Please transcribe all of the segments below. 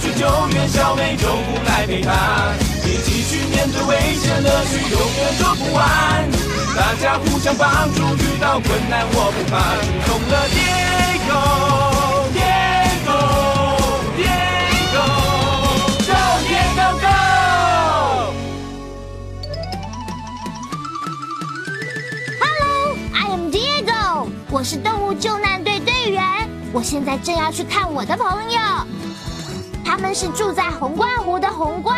去救援，小美就不来陪伴。一起去面对危险，乐趣永远做不完。大家互相帮助，遇到困难我不怕。出动了，Diego Diego Diego Go go Hello，I am Diego，我是动物救难队队员。我现在正要去看我的朋友，他们是住在红冠湖的红冠。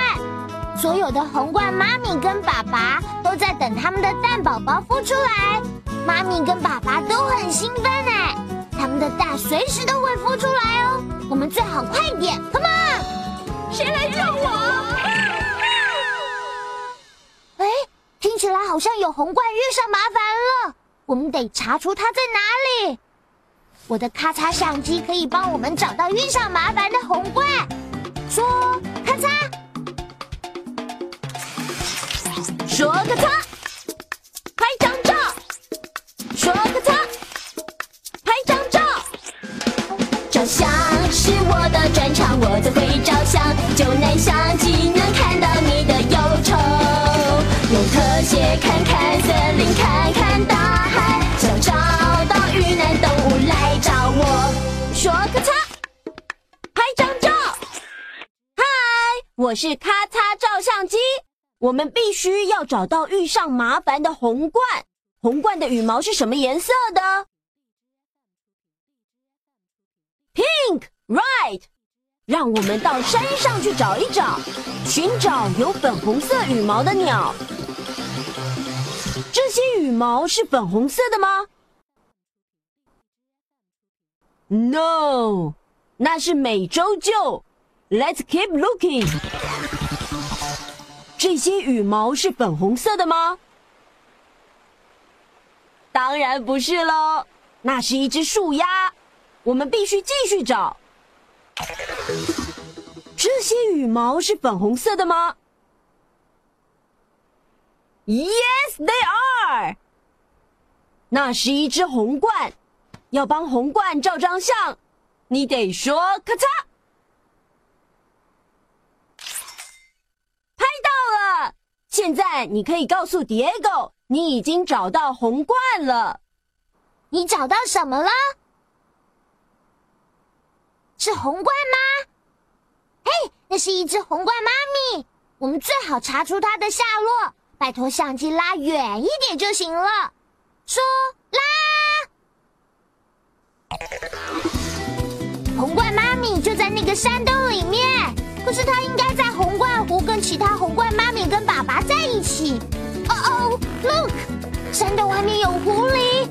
所有的红冠妈咪跟爸爸都在等他们的蛋宝宝孵出来，妈咪跟爸爸都很兴奋哎，他们的蛋随时都会孵出来哦。我们最好快点，Come on！谁来救我？哎，听起来好像有红冠遇上麻烦了，我们得查出它在哪里。我的咔嚓相机可以帮我们找到遇上麻烦的红怪。说咔嚓，说咔嚓，拍张照。说咔嚓，拍张照。照相是我的专长，我最会照相。救难相机能看到你的忧愁，用特写看看森林，看看大我是咔嚓照相机。我们必须要找到遇上麻烦的红冠。红冠的羽毛是什么颜色的？Pink, right。让我们到山上去找一找，寻找有粉红色羽毛的鸟。这些羽毛是粉红色的吗？No，那是美洲鹫。Let's keep looking。这些羽毛是粉红色的吗？当然不是喽，那是一只树鸭。我们必须继续找。这些羽毛是粉红色的吗？Yes, they are。那是一只红冠。要帮红冠照张相，你得说咔嚓。拍到了！现在你可以告诉 Diego，你已经找到红冠了。你找到什么了？是红冠吗？嘿，那是一只红冠妈咪。我们最好查出它的下落。拜托相机拉远一点就行了。说拉。红冠妈咪就在那个山洞里面，可是它应该在红冠湖跟其他红冠妈咪跟爸爸在一起。哦哦，look，山洞外面有狐狸。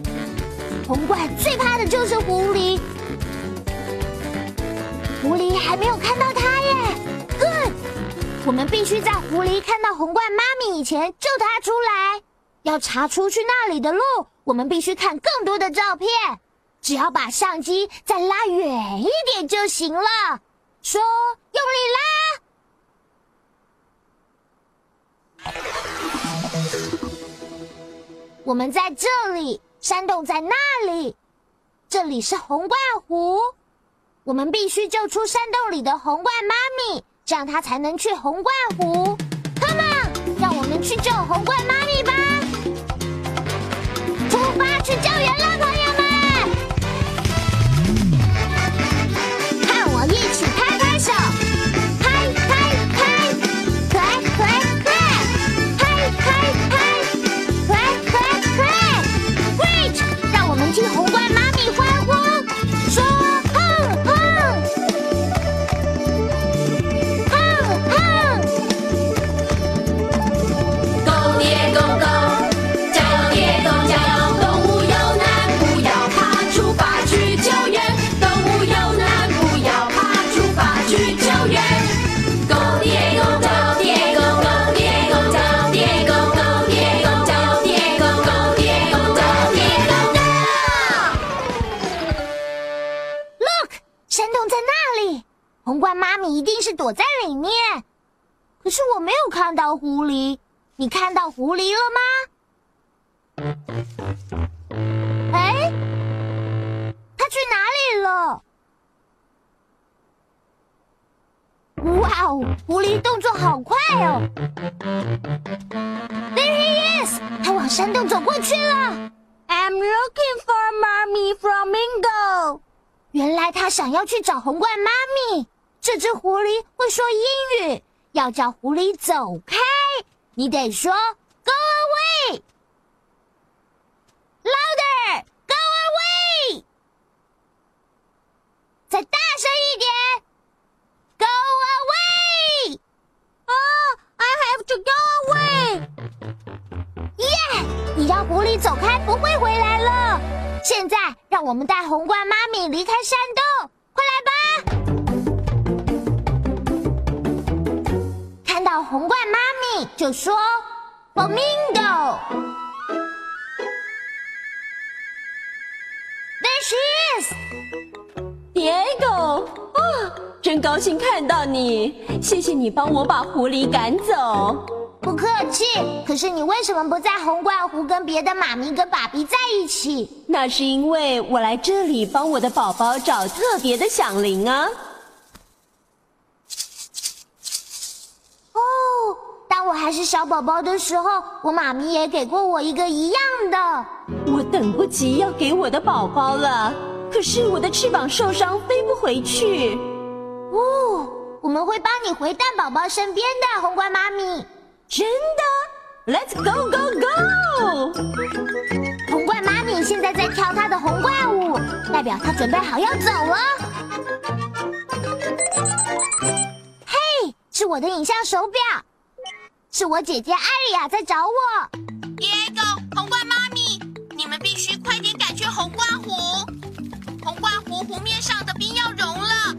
红怪最怕的就是狐狸，狐狸还没有看到它耶。Good，我们必须在狐狸看到红冠妈咪以前救它出来。要查出去那里的路，我们必须看更多的照片。只要把相机再拉远一点就行了。说，用力拉！我们在这里，山洞在那里，这里是红冠湖。我们必须救出山洞里的红冠妈咪，这样它才能去红冠湖。Come on，是躲在里面。可是我没有看到狐狸，你看到狐狸了吗？哎，它去哪里了？哇哦，狐狸动作好快哦！There he is，他往山洞走过去了。I'm looking for mommy flamingo。原来他想要去找红冠妈咪。这只狐狸会说英语，要叫狐狸走开，你得说 Go away。Louder, go away。再大声一点，Go away。Oh, I have to go away。耶！你让狐狸走开，不会回来了。现在，让我们带红冠妈咪离开山洞，就说 “Flamingo”。There she is。Diego，啊，真高兴看到你！谢谢你帮我把狐狸赶走。不客气。可是你为什么不在红冠湖跟别的妈咪跟爸比在一起？那是因为我来这里帮我的宝宝找特别的响铃啊。当我还是小宝宝的时候，我妈咪也给过我一个一样的。我等不及要给我的宝宝了，可是我的翅膀受伤，飞不回去。哦，我们会帮你回蛋宝宝身边的，红冠妈咪。真的？Let's go go go！红冠妈咪现在在跳她的红怪舞，代表她准备好要走了。嘿，是我的影像手表，是我姐姐艾莉亚在找我。Diego，红冠妈咪，你们必须快点赶去红冠湖。红冠湖湖面上的冰要融了，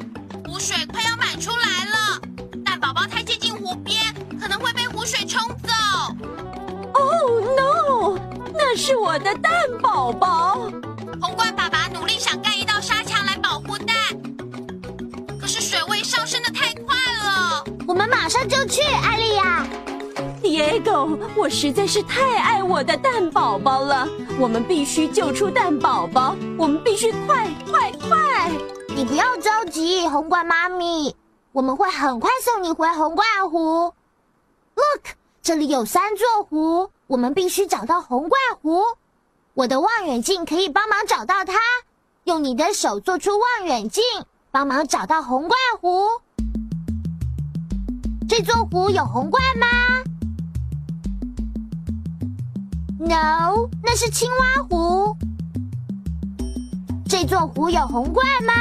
湖水快要满出来了。但宝宝太接近湖边，可能会被湖水冲走。Oh no！那是我的蛋宝宝。Diego，我实在是太爱我的蛋宝宝了，我们必须救出蛋宝宝，我们必须快快快！你不要着急，红冠妈咪，我们会很快送你回红冠湖。Look，这里有三座湖，我们必须找到红冠湖。我的望远镜可以帮忙找到它，用你的手做出望远镜，帮忙找到红冠湖。这座湖有红冠吗？No，那是青蛙湖。这座湖有红冠吗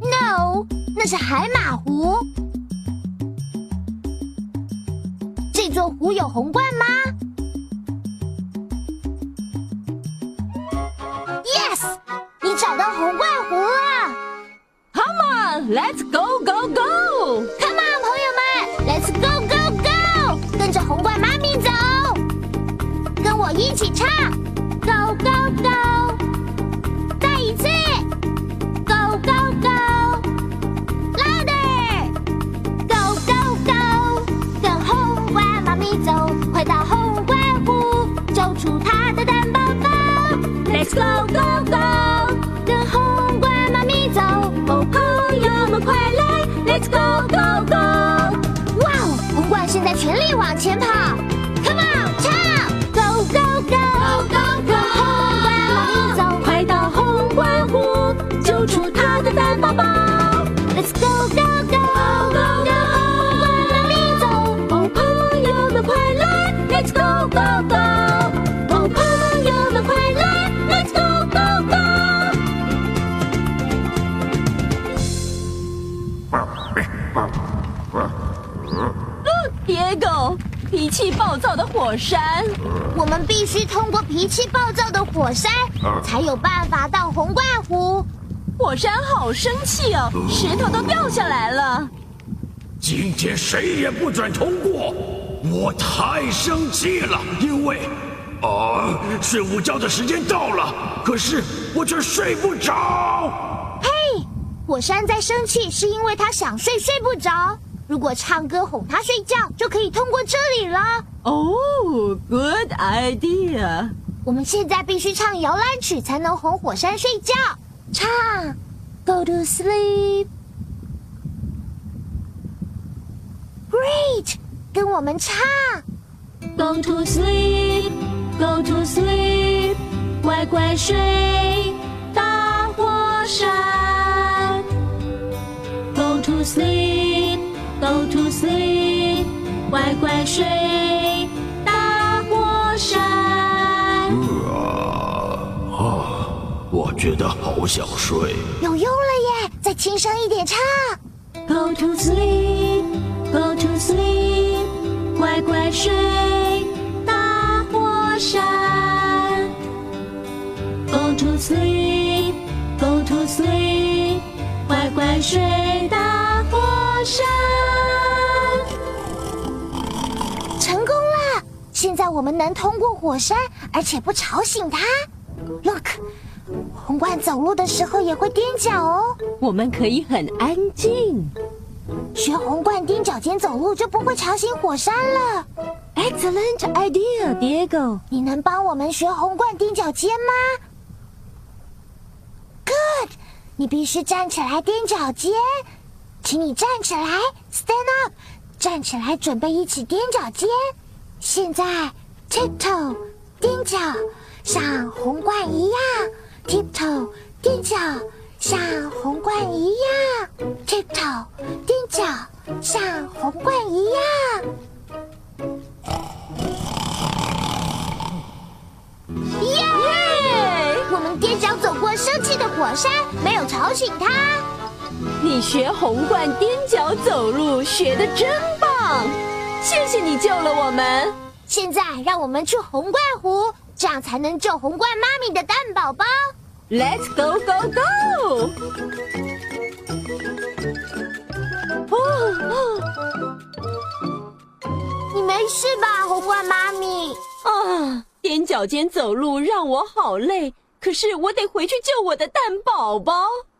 ？No，那是海马湖。这座湖有红冠吗？Yes，你找到红冠湖了。Come on，Let's go go go！我一起唱，Go go go！再一次，Go go go！Louder！Go go go！跟红花妈咪走，快到红花湖，救出它的蛋宝宝。Let's go！躁的火山，我们必须通过脾气暴躁的火山，才有办法到红怪湖。火山好生气哦，石头都掉下来了。今天谁也不准通过，我太生气了，因为啊，睡午觉的时间到了，可是我却睡不着。嘿火山在生气是因为他想睡睡不着。如果唱歌哄它睡觉，就可以通过这里了。哦，good idea。我们现在必须唱摇篮曲才能哄火山睡觉。唱，Go to sleep。Great，跟我们唱。Go to sleep, go to sleep，乖乖睡，大火山。Go to sleep, go to sleep，乖乖睡，大火山。啊，我觉得好想睡。有用了耶！再轻声一点唱。Go to sleep, go to sleep，乖乖睡，大火山。Go to sleep, go to sleep，乖乖睡，大火山。成功了！现在我们能通过火山，而且不吵醒它。Look，红冠走路的时候也会踮脚哦。我们可以很安静。学红冠踮脚尖走路就不会吵醒火山了。Excellent idea, Diego。你能帮我们学红冠踮脚尖吗？Good，你必须站起来踮脚尖，请你站起来，Stand up，站起来准备一起踮脚尖。现在 tiptoe 踮脚，像红冠一样；tiptoe 踮脚，像红冠一样；tiptoe 踮脚，像红冠一样。耶！我们踮脚走过生气的火山，没有吵醒它。你学红冠踮脚走路学的真棒，谢谢你救了我们。现在让我们去红冠湖，这样才能救红冠妈咪的蛋宝宝。Let's go go go！你没事吧，红冠妈咪？啊！踮脚尖走路让我好累，可是我得回去救我的蛋宝宝。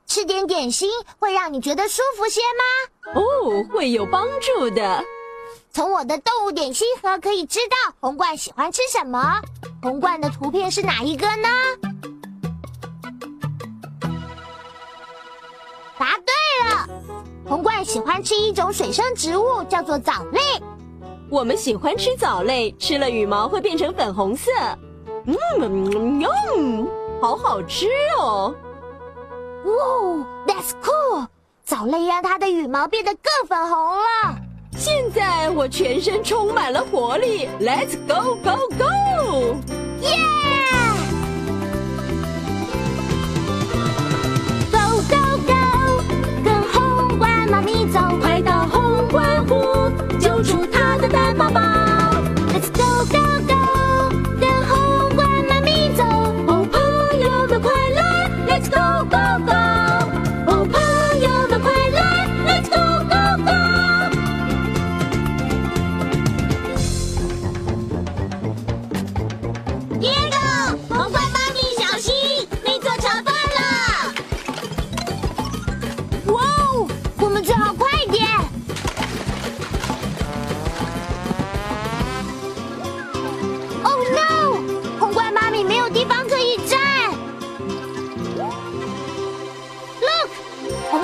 吃点点心会让你觉得舒服些吗？哦，会有帮助的。从我的动物点心盒可以知道红冠喜欢吃什么。红冠的图片是哪一个呢？答对了，红冠喜欢吃一种水生植物，叫做藻类。我们喜欢吃藻类，吃了羽毛会变成粉红色。嗯嗯嗯，好好吃哦！哇，That's cool！藻类让它的羽毛变得更粉红了。现在我全身充满了活力，Let's go go go！耶！Go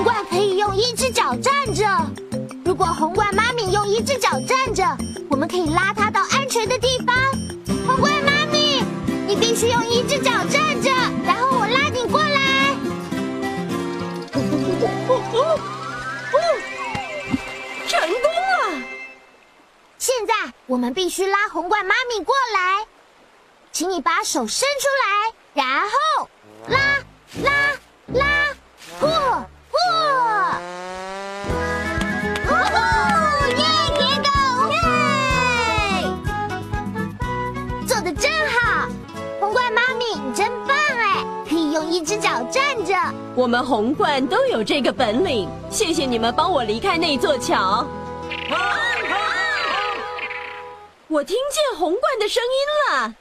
红冠可以用一只脚站着。如果红冠妈咪用一只脚站着，我们可以拉它到安全的地方。红冠妈咪，你必须用一只脚站着，然后我拉你过来。成功了！现在我们必须拉红冠妈咪过来，请你把手伸出来，然后拉拉拉，我们红冠都有这个本领，谢谢你们帮我离开那座桥。我听见红冠的声音了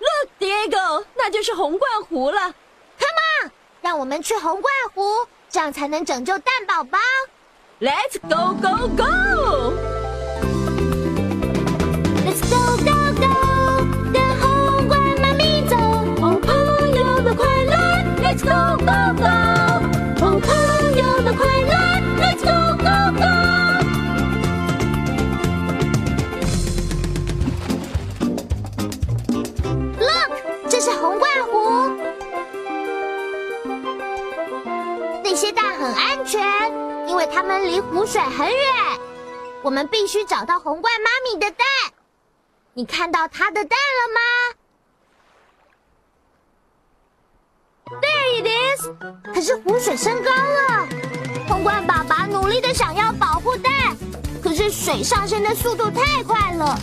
，Look Diego，那就是红冠湖了。Come on，让我们去红冠湖，这样才能拯救蛋宝宝。Let's go go go！因为他们离湖水很远。我们必须找到红冠妈咪的蛋。你看到它的蛋了吗？There it is。可是湖水升高了，红冠爸爸努力的想要保护蛋，可是水上升的速度太快了。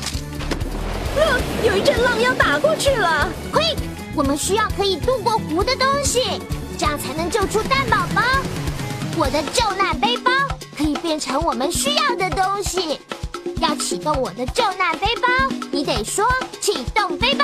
呃，有一阵浪要打过去了。Quick，我们需要可以渡过湖的东西，这样才能救出蛋宝宝。我的救难背包可以变成我们需要的东西。要启动我的救难背包，你得说启动背包。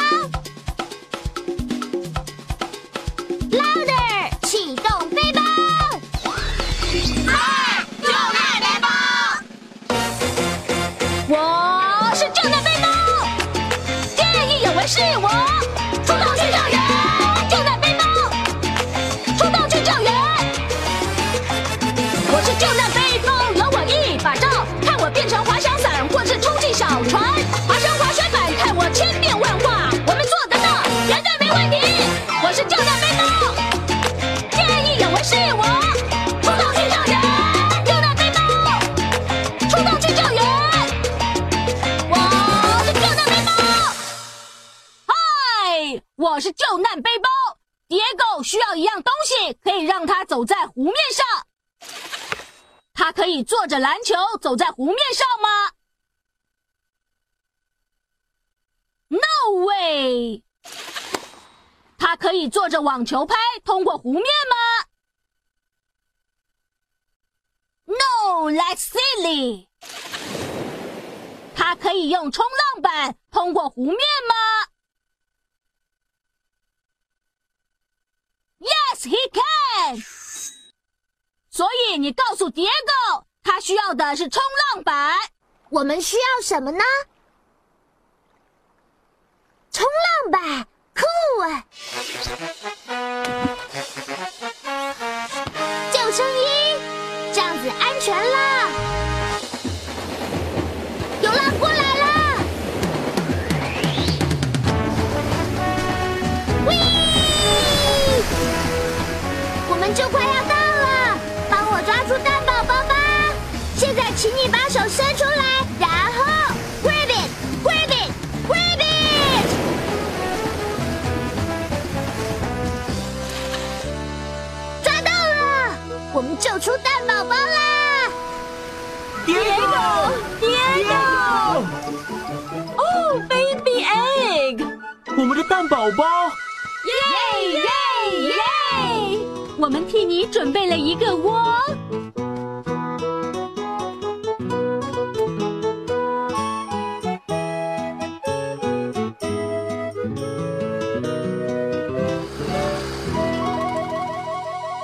走在湖面上。他可以坐着篮球走在湖面上吗？No way！他可以坐着网球拍通过湖面吗？No, that's silly。他可以用冲浪板通过湖面吗？Yes, he can。所以你告诉叠狗，他需要的是冲浪板。我们需要什么呢？冲浪板，酷啊！救生衣，这样子安全啦。备了一个窝。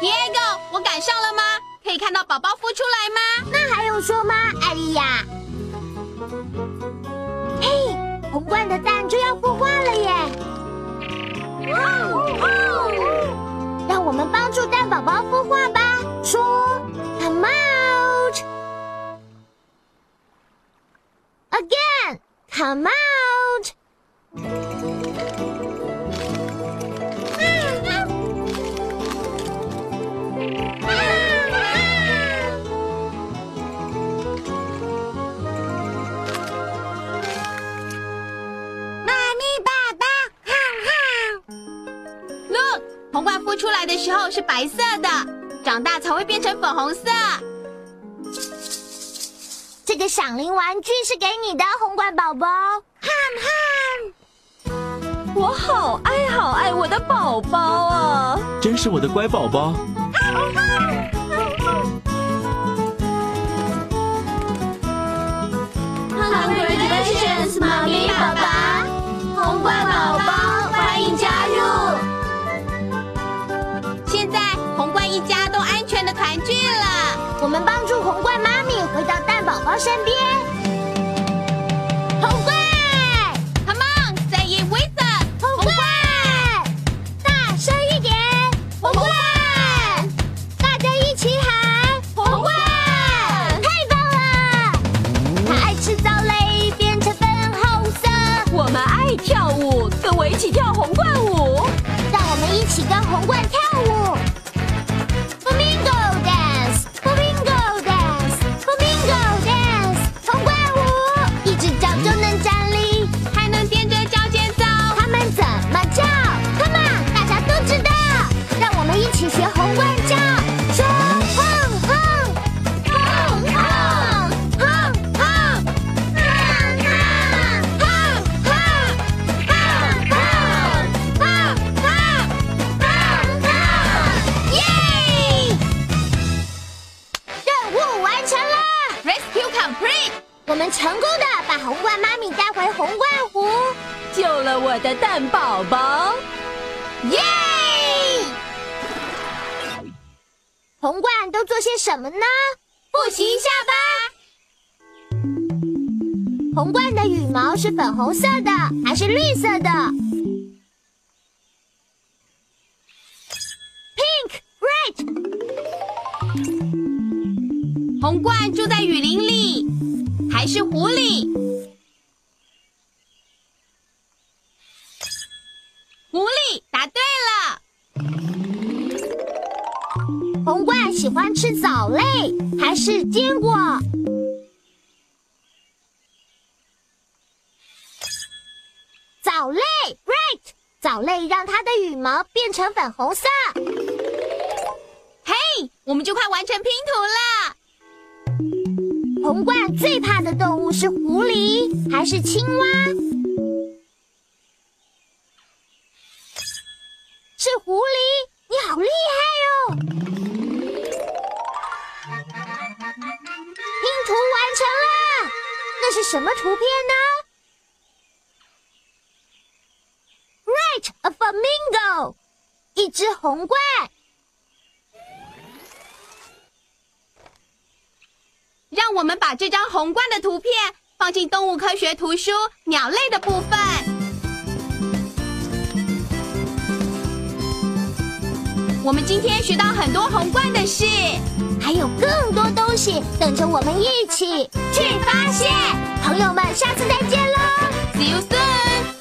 蝶狗，我赶上了吗？可以看到宝宝孵出来吗？那还用说吗，艾丽亚？嘿，红冠的蛋就要孵化了耶！让我们帮助蛋宝宝孵化孵出来的时候是白色的，长大才会变成粉红色。这个响铃玩具是给你的，红冠宝宝。哈哈。我好爱好爱我的宝宝啊！真是我的乖宝宝。Congratulations，妈咪爸爸，团聚了。我们帮助红冠妈咪回到蛋宝宝身边。我的蛋宝宝。耶！红冠都做些什么呢？复习一下吧。红冠的羽毛是粉红色的还是绿色的？Pink, right。红冠住在雨林里，还是湖里？湖里，答对了。红冠喜欢吃藻类还是坚果？藻类，right。藻类让它的羽毛变成粉红色。嘿，我们就快完成拼图了。红冠最怕的动物是狐狸还是青蛙？flamingo，一只红冠。让我们把这张红冠的图片放进动物科学图书鸟类的部分。我们今天学到很多红冠的事，还有更多东西等着我们一起去发现。朋友们，下次再见喽！See you soon。